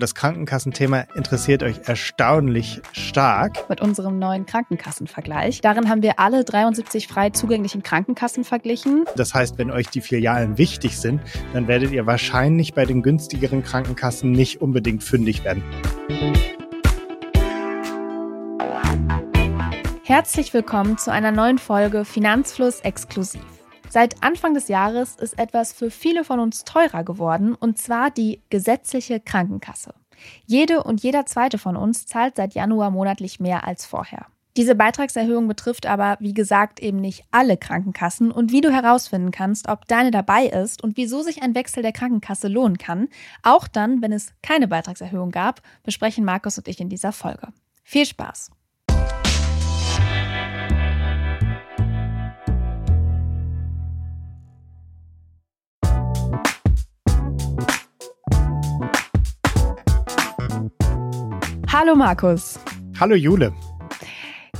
Das Krankenkassenthema interessiert euch erstaunlich stark. Mit unserem neuen Krankenkassenvergleich. Darin haben wir alle 73 frei zugänglichen Krankenkassen verglichen. Das heißt, wenn euch die Filialen wichtig sind, dann werdet ihr wahrscheinlich bei den günstigeren Krankenkassen nicht unbedingt fündig werden. Herzlich willkommen zu einer neuen Folge Finanzfluss exklusiv. Seit Anfang des Jahres ist etwas für viele von uns teurer geworden, und zwar die gesetzliche Krankenkasse. Jede und jeder zweite von uns zahlt seit Januar monatlich mehr als vorher. Diese Beitragserhöhung betrifft aber, wie gesagt, eben nicht alle Krankenkassen und wie du herausfinden kannst, ob deine dabei ist und wieso sich ein Wechsel der Krankenkasse lohnen kann, auch dann, wenn es keine Beitragserhöhung gab, besprechen Markus und ich in dieser Folge. Viel Spaß! Hallo Markus. Hallo Jule.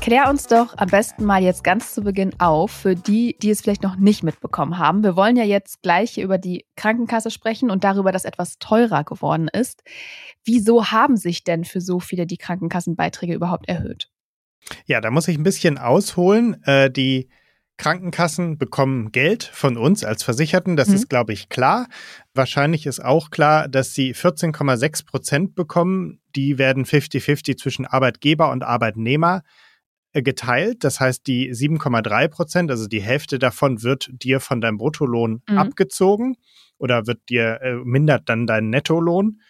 Klär uns doch am besten mal jetzt ganz zu Beginn auf, für die, die es vielleicht noch nicht mitbekommen haben. Wir wollen ja jetzt gleich über die Krankenkasse sprechen und darüber, dass etwas teurer geworden ist. Wieso haben sich denn für so viele die Krankenkassenbeiträge überhaupt erhöht? Ja, da muss ich ein bisschen ausholen. Äh, die Krankenkassen bekommen Geld von uns als Versicherten, das mhm. ist, glaube ich, klar. Wahrscheinlich ist auch klar, dass sie 14,6 Prozent bekommen. Die werden 50-50 zwischen Arbeitgeber und Arbeitnehmer äh, geteilt. Das heißt, die 7,3 Prozent, also die Hälfte davon, wird dir von deinem Bruttolohn mhm. abgezogen oder wird dir äh, mindert dann deinen Nettolohn.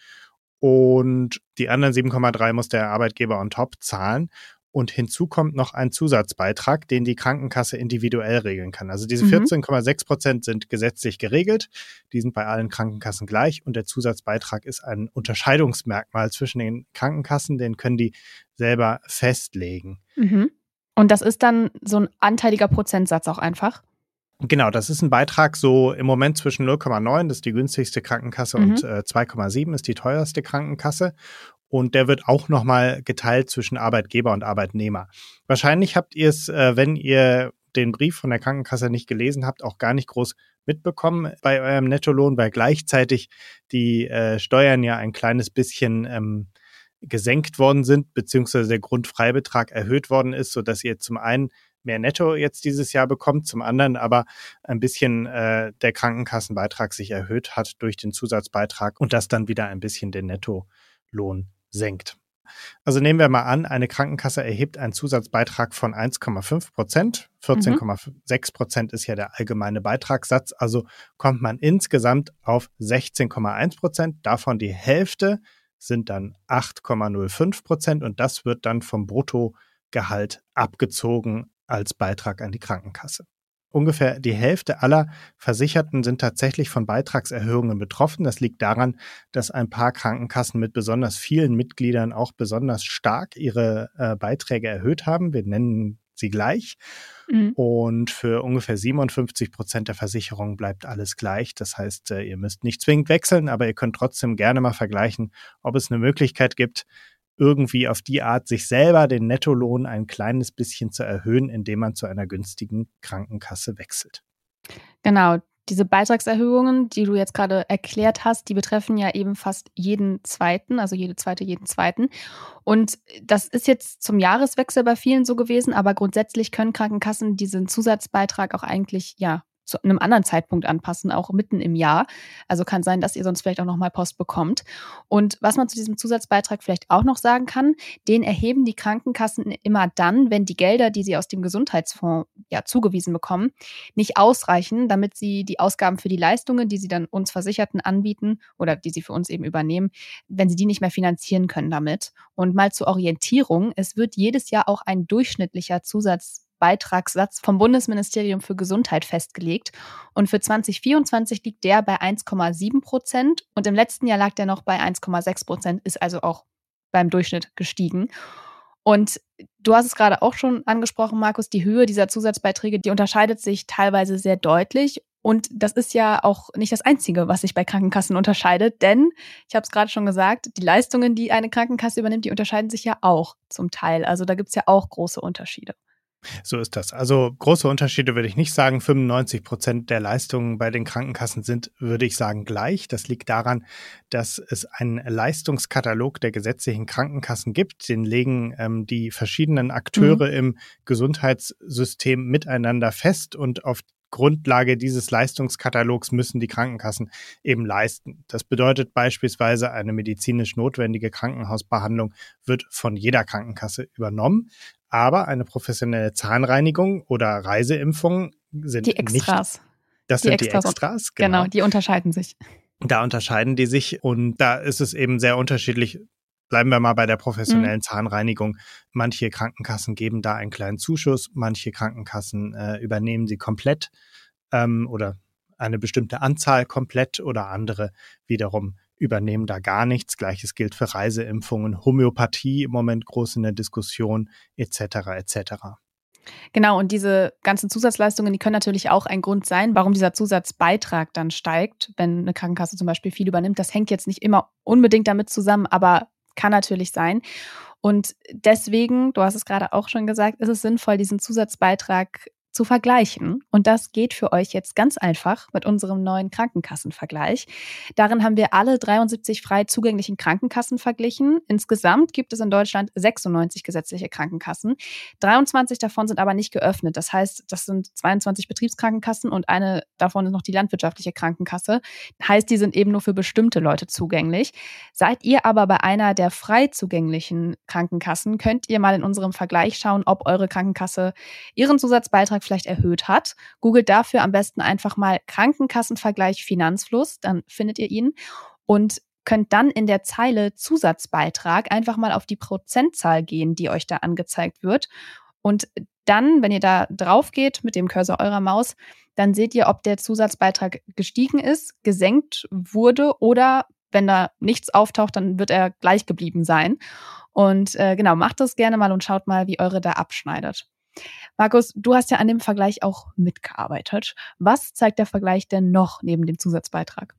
Und die anderen 7,3 muss der Arbeitgeber on top zahlen. Und hinzu kommt noch ein Zusatzbeitrag, den die Krankenkasse individuell regeln kann. Also diese 14,6 mhm. Prozent sind gesetzlich geregelt. Die sind bei allen Krankenkassen gleich. Und der Zusatzbeitrag ist ein Unterscheidungsmerkmal zwischen den Krankenkassen. Den können die selber festlegen. Mhm. Und das ist dann so ein anteiliger Prozentsatz auch einfach? Genau, das ist ein Beitrag so im Moment zwischen 0,9, das ist die günstigste Krankenkasse, mhm. und äh, 2,7 ist die teuerste Krankenkasse und der wird auch nochmal geteilt zwischen Arbeitgeber und Arbeitnehmer. Wahrscheinlich habt ihr es, äh, wenn ihr den Brief von der Krankenkasse nicht gelesen habt, auch gar nicht groß mitbekommen bei eurem Nettolohn, weil gleichzeitig die äh, Steuern ja ein kleines bisschen ähm, gesenkt worden sind, beziehungsweise der Grundfreibetrag erhöht worden ist, sodass ihr zum einen mehr Netto jetzt dieses Jahr bekommt, zum anderen aber ein bisschen äh, der Krankenkassenbeitrag sich erhöht hat durch den Zusatzbeitrag und das dann wieder ein bisschen den Nettolohn senkt. Also nehmen wir mal an, eine Krankenkasse erhebt einen Zusatzbeitrag von 1,5 Prozent. 14,6 Prozent ist ja der allgemeine Beitragssatz. Also kommt man insgesamt auf 16,1 Prozent. Davon die Hälfte sind dann 8,05 Prozent und das wird dann vom Bruttogehalt abgezogen als Beitrag an die Krankenkasse. Ungefähr die Hälfte aller Versicherten sind tatsächlich von Beitragserhöhungen betroffen. Das liegt daran, dass ein paar Krankenkassen mit besonders vielen Mitgliedern auch besonders stark ihre äh, Beiträge erhöht haben. Wir nennen sie gleich. Mhm. Und für ungefähr 57 Prozent der Versicherungen bleibt alles gleich. Das heißt, äh, ihr müsst nicht zwingend wechseln, aber ihr könnt trotzdem gerne mal vergleichen, ob es eine Möglichkeit gibt, irgendwie auf die Art sich selber den Nettolohn ein kleines bisschen zu erhöhen, indem man zu einer günstigen Krankenkasse wechselt. Genau, diese Beitragserhöhungen, die du jetzt gerade erklärt hast, die betreffen ja eben fast jeden zweiten, also jede zweite, jeden zweiten. Und das ist jetzt zum Jahreswechsel bei vielen so gewesen, aber grundsätzlich können Krankenkassen diesen Zusatzbeitrag auch eigentlich ja zu einem anderen Zeitpunkt anpassen, auch mitten im Jahr. Also kann sein, dass ihr sonst vielleicht auch nochmal Post bekommt. Und was man zu diesem Zusatzbeitrag vielleicht auch noch sagen kann, den erheben die Krankenkassen immer dann, wenn die Gelder, die sie aus dem Gesundheitsfonds ja zugewiesen bekommen, nicht ausreichen, damit sie die Ausgaben für die Leistungen, die sie dann uns Versicherten anbieten oder die sie für uns eben übernehmen, wenn sie die nicht mehr finanzieren können damit. Und mal zur Orientierung, es wird jedes Jahr auch ein durchschnittlicher Zusatz Beitragssatz vom Bundesministerium für Gesundheit festgelegt. Und für 2024 liegt der bei 1,7 Prozent und im letzten Jahr lag der noch bei 1,6 Prozent, ist also auch beim Durchschnitt gestiegen. Und du hast es gerade auch schon angesprochen, Markus, die Höhe dieser Zusatzbeiträge, die unterscheidet sich teilweise sehr deutlich. Und das ist ja auch nicht das Einzige, was sich bei Krankenkassen unterscheidet, denn ich habe es gerade schon gesagt, die Leistungen, die eine Krankenkasse übernimmt, die unterscheiden sich ja auch zum Teil. Also da gibt es ja auch große Unterschiede. So ist das. Also große Unterschiede würde ich nicht sagen. 95 Prozent der Leistungen bei den Krankenkassen sind, würde ich sagen, gleich. Das liegt daran, dass es einen Leistungskatalog der gesetzlichen Krankenkassen gibt. Den legen ähm, die verschiedenen Akteure mhm. im Gesundheitssystem miteinander fest und auf Grundlage dieses Leistungskatalogs müssen die Krankenkassen eben leisten. Das bedeutet beispielsweise, eine medizinisch notwendige Krankenhausbehandlung wird von jeder Krankenkasse übernommen. Aber eine professionelle Zahnreinigung oder Reiseimpfung sind die Extras. Nicht, das die sind Extras die Extras. Genau. genau, die unterscheiden sich. Da unterscheiden die sich und da ist es eben sehr unterschiedlich. Bleiben wir mal bei der professionellen mhm. Zahnreinigung. Manche Krankenkassen geben da einen kleinen Zuschuss, manche Krankenkassen äh, übernehmen sie komplett ähm, oder eine bestimmte Anzahl komplett oder andere wiederum übernehmen da gar nichts. Gleiches gilt für Reiseimpfungen, Homöopathie im Moment groß in der Diskussion etc. etc. Genau, und diese ganzen Zusatzleistungen, die können natürlich auch ein Grund sein, warum dieser Zusatzbeitrag dann steigt, wenn eine Krankenkasse zum Beispiel viel übernimmt. Das hängt jetzt nicht immer unbedingt damit zusammen, aber kann natürlich sein. Und deswegen, du hast es gerade auch schon gesagt, ist es sinnvoll, diesen Zusatzbeitrag zu vergleichen. Und das geht für euch jetzt ganz einfach mit unserem neuen Krankenkassenvergleich. Darin haben wir alle 73 frei zugänglichen Krankenkassen verglichen. Insgesamt gibt es in Deutschland 96 gesetzliche Krankenkassen. 23 davon sind aber nicht geöffnet. Das heißt, das sind 22 Betriebskrankenkassen und eine davon ist noch die landwirtschaftliche Krankenkasse. Heißt, die sind eben nur für bestimmte Leute zugänglich. Seid ihr aber bei einer der frei zugänglichen Krankenkassen, könnt ihr mal in unserem Vergleich schauen, ob eure Krankenkasse ihren Zusatzbeitrag Beitrag vielleicht erhöht hat. Googelt dafür am besten einfach mal Krankenkassenvergleich Finanzfluss, dann findet ihr ihn und könnt dann in der Zeile Zusatzbeitrag einfach mal auf die Prozentzahl gehen, die euch da angezeigt wird. Und dann, wenn ihr da drauf geht mit dem Cursor eurer Maus, dann seht ihr, ob der Zusatzbeitrag gestiegen ist, gesenkt wurde oder wenn da nichts auftaucht, dann wird er gleich geblieben sein. Und äh, genau, macht das gerne mal und schaut mal, wie eure da abschneidet. Markus, du hast ja an dem Vergleich auch mitgearbeitet. Was zeigt der Vergleich denn noch neben dem Zusatzbeitrag?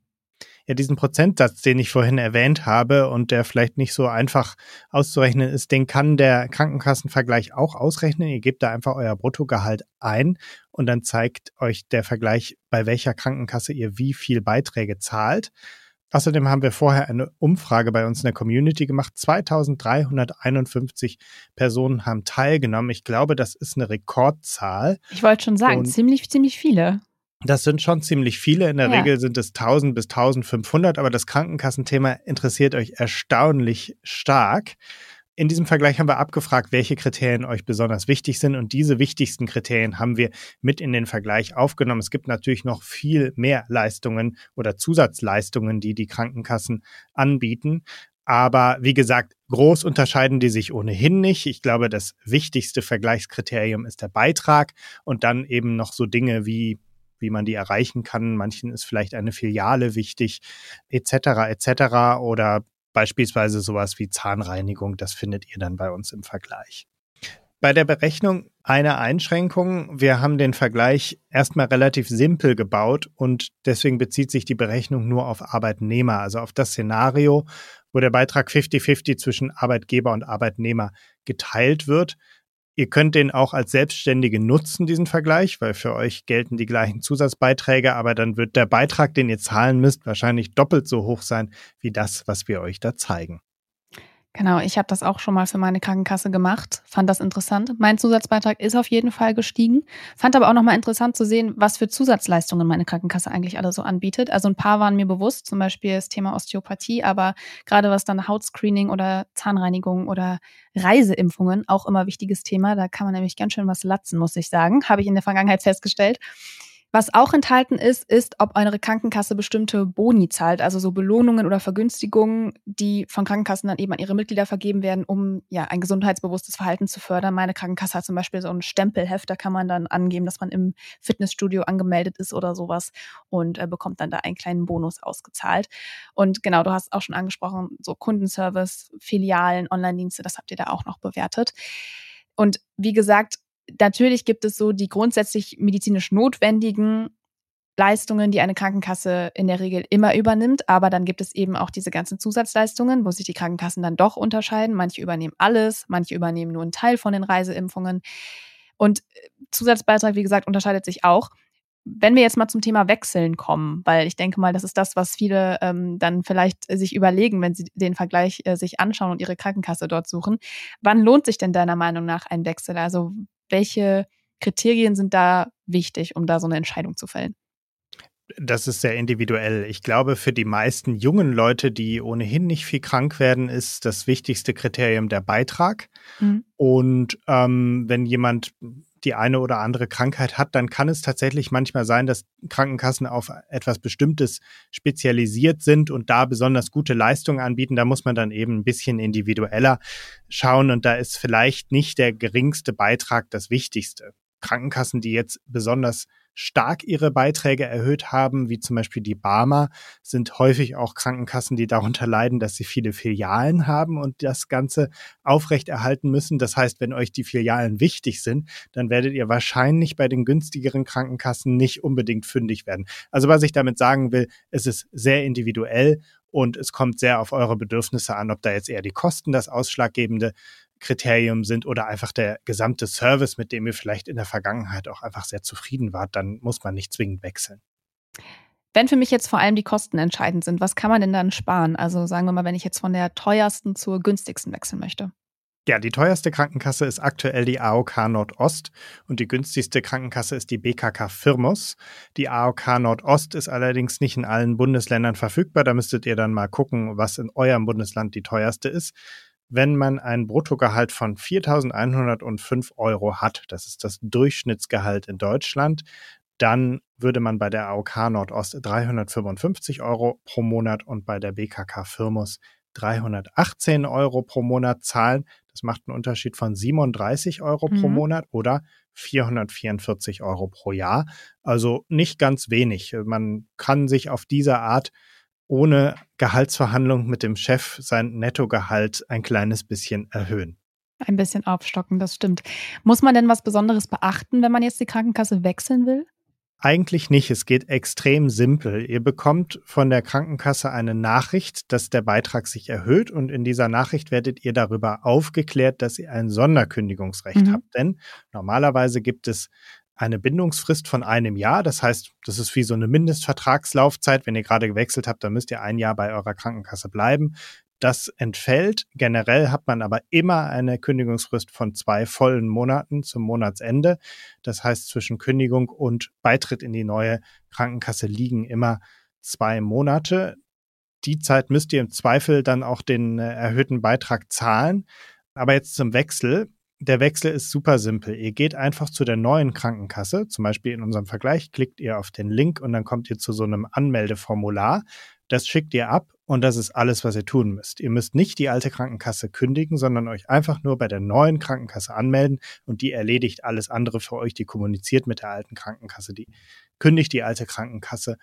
Ja, diesen Prozentsatz, den ich vorhin erwähnt habe und der vielleicht nicht so einfach auszurechnen ist, den kann der Krankenkassenvergleich auch ausrechnen. Ihr gebt da einfach euer Bruttogehalt ein und dann zeigt euch der Vergleich, bei welcher Krankenkasse ihr wie viel Beiträge zahlt. Außerdem haben wir vorher eine Umfrage bei uns in der Community gemacht. 2351 Personen haben teilgenommen. Ich glaube, das ist eine Rekordzahl. Ich wollte schon sagen, Und ziemlich, ziemlich viele. Das sind schon ziemlich viele. In der ja. Regel sind es 1000 bis 1500, aber das Krankenkassenthema interessiert euch erstaunlich stark. In diesem Vergleich haben wir abgefragt, welche Kriterien euch besonders wichtig sind und diese wichtigsten Kriterien haben wir mit in den Vergleich aufgenommen. Es gibt natürlich noch viel mehr Leistungen oder Zusatzleistungen, die die Krankenkassen anbieten. Aber wie gesagt, groß unterscheiden die sich ohnehin nicht. Ich glaube, das wichtigste Vergleichskriterium ist der Beitrag und dann eben noch so Dinge wie wie man die erreichen kann. Manchen ist vielleicht eine Filiale wichtig, etc. etc. Oder Beispielsweise sowas wie Zahnreinigung, das findet ihr dann bei uns im Vergleich. Bei der Berechnung eine Einschränkung. Wir haben den Vergleich erstmal relativ simpel gebaut und deswegen bezieht sich die Berechnung nur auf Arbeitnehmer, also auf das Szenario, wo der Beitrag 50-50 zwischen Arbeitgeber und Arbeitnehmer geteilt wird. Ihr könnt den auch als Selbstständige nutzen, diesen Vergleich, weil für euch gelten die gleichen Zusatzbeiträge, aber dann wird der Beitrag, den ihr zahlen müsst, wahrscheinlich doppelt so hoch sein wie das, was wir euch da zeigen. Genau, ich habe das auch schon mal für meine Krankenkasse gemacht, fand das interessant. Mein Zusatzbeitrag ist auf jeden Fall gestiegen, fand aber auch nochmal interessant zu sehen, was für Zusatzleistungen meine Krankenkasse eigentlich alle so anbietet. Also ein paar waren mir bewusst, zum Beispiel das Thema Osteopathie, aber gerade was dann Hautscreening oder Zahnreinigung oder Reiseimpfungen, auch immer wichtiges Thema. Da kann man nämlich ganz schön was latzen, muss ich sagen, habe ich in der Vergangenheit festgestellt. Was auch enthalten ist, ist, ob eure Krankenkasse bestimmte Boni zahlt, also so Belohnungen oder Vergünstigungen, die von Krankenkassen dann eben an ihre Mitglieder vergeben werden, um ja ein gesundheitsbewusstes Verhalten zu fördern. Meine Krankenkasse hat zum Beispiel so ein Stempelheft, da kann man dann angeben, dass man im Fitnessstudio angemeldet ist oder sowas und äh, bekommt dann da einen kleinen Bonus ausgezahlt. Und genau, du hast auch schon angesprochen, so Kundenservice, Filialen, Online-Dienste, das habt ihr da auch noch bewertet. Und wie gesagt, natürlich gibt es so die grundsätzlich medizinisch notwendigen Leistungen, die eine Krankenkasse in der Regel immer übernimmt. Aber dann gibt es eben auch diese ganzen Zusatzleistungen, wo sich die Krankenkassen dann doch unterscheiden. Manche übernehmen alles, manche übernehmen nur einen Teil von den Reiseimpfungen. Und äh, Zusatzbeitrag, wie gesagt, unterscheidet sich auch. Wenn wir jetzt mal zum Thema Wechseln kommen, weil ich denke mal, das ist das, was viele ähm, dann vielleicht sich überlegen, wenn sie den Vergleich äh, sich anschauen und ihre Krankenkasse dort suchen. Wann lohnt sich denn deiner Meinung nach ein Wechsel? Also welche Kriterien sind da wichtig, um da so eine Entscheidung zu fällen? Das ist sehr individuell. Ich glaube, für die meisten jungen Leute, die ohnehin nicht viel krank werden, ist das wichtigste Kriterium der Beitrag. Mhm. Und ähm, wenn jemand die eine oder andere Krankheit hat, dann kann es tatsächlich manchmal sein, dass Krankenkassen auf etwas Bestimmtes spezialisiert sind und da besonders gute Leistungen anbieten. Da muss man dann eben ein bisschen individueller schauen und da ist vielleicht nicht der geringste Beitrag das Wichtigste. Krankenkassen, die jetzt besonders stark ihre Beiträge erhöht haben, wie zum Beispiel die Barmer, sind häufig auch Krankenkassen, die darunter leiden, dass sie viele Filialen haben und das Ganze aufrechterhalten müssen. Das heißt, wenn euch die Filialen wichtig sind, dann werdet ihr wahrscheinlich bei den günstigeren Krankenkassen nicht unbedingt fündig werden. Also was ich damit sagen will, es ist sehr individuell und es kommt sehr auf eure Bedürfnisse an, ob da jetzt eher die Kosten das ausschlaggebende Kriterium sind oder einfach der gesamte Service, mit dem ihr vielleicht in der Vergangenheit auch einfach sehr zufrieden wart, dann muss man nicht zwingend wechseln. Wenn für mich jetzt vor allem die Kosten entscheidend sind, was kann man denn dann sparen? Also sagen wir mal, wenn ich jetzt von der teuersten zur günstigsten wechseln möchte. Ja, die teuerste Krankenkasse ist aktuell die AOK Nordost und die günstigste Krankenkasse ist die BKK Firmus. Die AOK Nordost ist allerdings nicht in allen Bundesländern verfügbar. Da müsstet ihr dann mal gucken, was in eurem Bundesland die teuerste ist wenn man ein Bruttogehalt von 4.105 Euro hat, das ist das Durchschnittsgehalt in Deutschland, dann würde man bei der AOK Nordost 355 Euro pro Monat und bei der BKK Firmus 318 Euro pro Monat zahlen. Das macht einen Unterschied von 37 Euro mhm. pro Monat oder 444 Euro pro Jahr. Also nicht ganz wenig. Man kann sich auf diese Art ohne Gehaltsverhandlung mit dem Chef sein Nettogehalt ein kleines bisschen erhöhen. Ein bisschen aufstocken, das stimmt. Muss man denn was Besonderes beachten, wenn man jetzt die Krankenkasse wechseln will? Eigentlich nicht. Es geht extrem simpel. Ihr bekommt von der Krankenkasse eine Nachricht, dass der Beitrag sich erhöht und in dieser Nachricht werdet ihr darüber aufgeklärt, dass ihr ein Sonderkündigungsrecht mhm. habt. Denn normalerweise gibt es eine Bindungsfrist von einem Jahr. Das heißt, das ist wie so eine Mindestvertragslaufzeit. Wenn ihr gerade gewechselt habt, dann müsst ihr ein Jahr bei eurer Krankenkasse bleiben. Das entfällt. Generell hat man aber immer eine Kündigungsfrist von zwei vollen Monaten zum Monatsende. Das heißt, zwischen Kündigung und Beitritt in die neue Krankenkasse liegen immer zwei Monate. Die Zeit müsst ihr im Zweifel dann auch den äh, erhöhten Beitrag zahlen. Aber jetzt zum Wechsel der Wechsel ist super simpel. Ihr geht einfach zu der neuen Krankenkasse, zum Beispiel in unserem Vergleich, klickt ihr auf den Link und dann kommt ihr zu so einem Anmeldeformular. Das schickt ihr ab und das ist alles, was ihr tun müsst. Ihr müsst nicht die alte Krankenkasse kündigen, sondern euch einfach nur bei der neuen Krankenkasse anmelden und die erledigt alles andere für euch. Die kommuniziert mit der alten Krankenkasse, die kündigt die alte Krankenkasse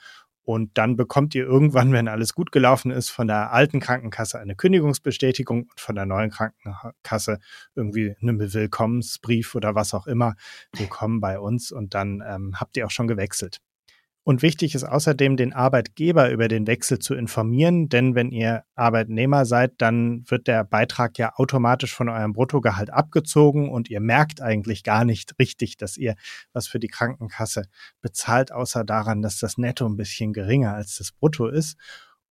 und dann bekommt ihr irgendwann, wenn alles gut gelaufen ist, von der alten Krankenkasse eine Kündigungsbestätigung und von der neuen Krankenkasse irgendwie einen Willkommensbrief oder was auch immer. Willkommen bei uns und dann ähm, habt ihr auch schon gewechselt. Und wichtig ist außerdem, den Arbeitgeber über den Wechsel zu informieren, denn wenn ihr Arbeitnehmer seid, dann wird der Beitrag ja automatisch von eurem Bruttogehalt abgezogen und ihr merkt eigentlich gar nicht richtig, dass ihr was für die Krankenkasse bezahlt, außer daran, dass das Netto ein bisschen geringer als das Brutto ist.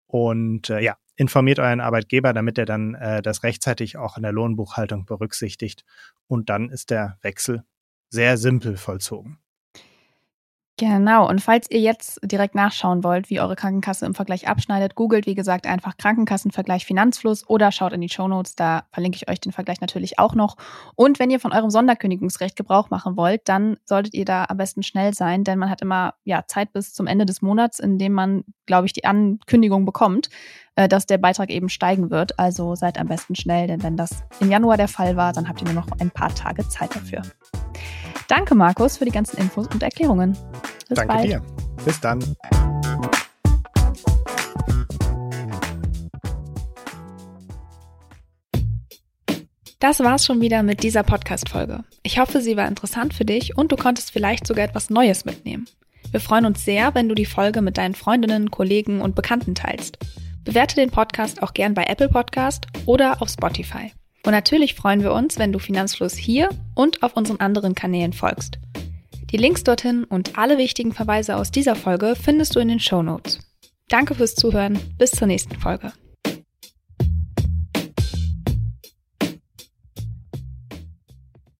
Und äh, ja, informiert euren Arbeitgeber, damit er dann äh, das rechtzeitig auch in der Lohnbuchhaltung berücksichtigt. Und dann ist der Wechsel sehr simpel vollzogen. Genau, und falls ihr jetzt direkt nachschauen wollt, wie eure Krankenkasse im Vergleich abschneidet, googelt, wie gesagt, einfach Krankenkassenvergleich Finanzfluss oder schaut in die Shownotes, da verlinke ich euch den Vergleich natürlich auch noch. Und wenn ihr von eurem Sonderkündigungsrecht Gebrauch machen wollt, dann solltet ihr da am besten schnell sein, denn man hat immer ja, Zeit bis zum Ende des Monats, in dem man, glaube ich, die Ankündigung bekommt, äh, dass der Beitrag eben steigen wird. Also seid am besten schnell, denn wenn das im Januar der Fall war, dann habt ihr nur noch ein paar Tage Zeit dafür. Danke, Markus, für die ganzen Infos und Erklärungen. Bis Danke bald. dir. Bis dann. Das war's schon wieder mit dieser Podcast-Folge. Ich hoffe, sie war interessant für dich und du konntest vielleicht sogar etwas Neues mitnehmen. Wir freuen uns sehr, wenn du die Folge mit deinen Freundinnen, Kollegen und Bekannten teilst. Bewerte den Podcast auch gern bei Apple Podcast oder auf Spotify. Und natürlich freuen wir uns, wenn du Finanzfluss hier und auf unseren anderen Kanälen folgst. Die Links dorthin und alle wichtigen Verweise aus dieser Folge findest du in den Show Notes. Danke fürs Zuhören. Bis zur nächsten Folge.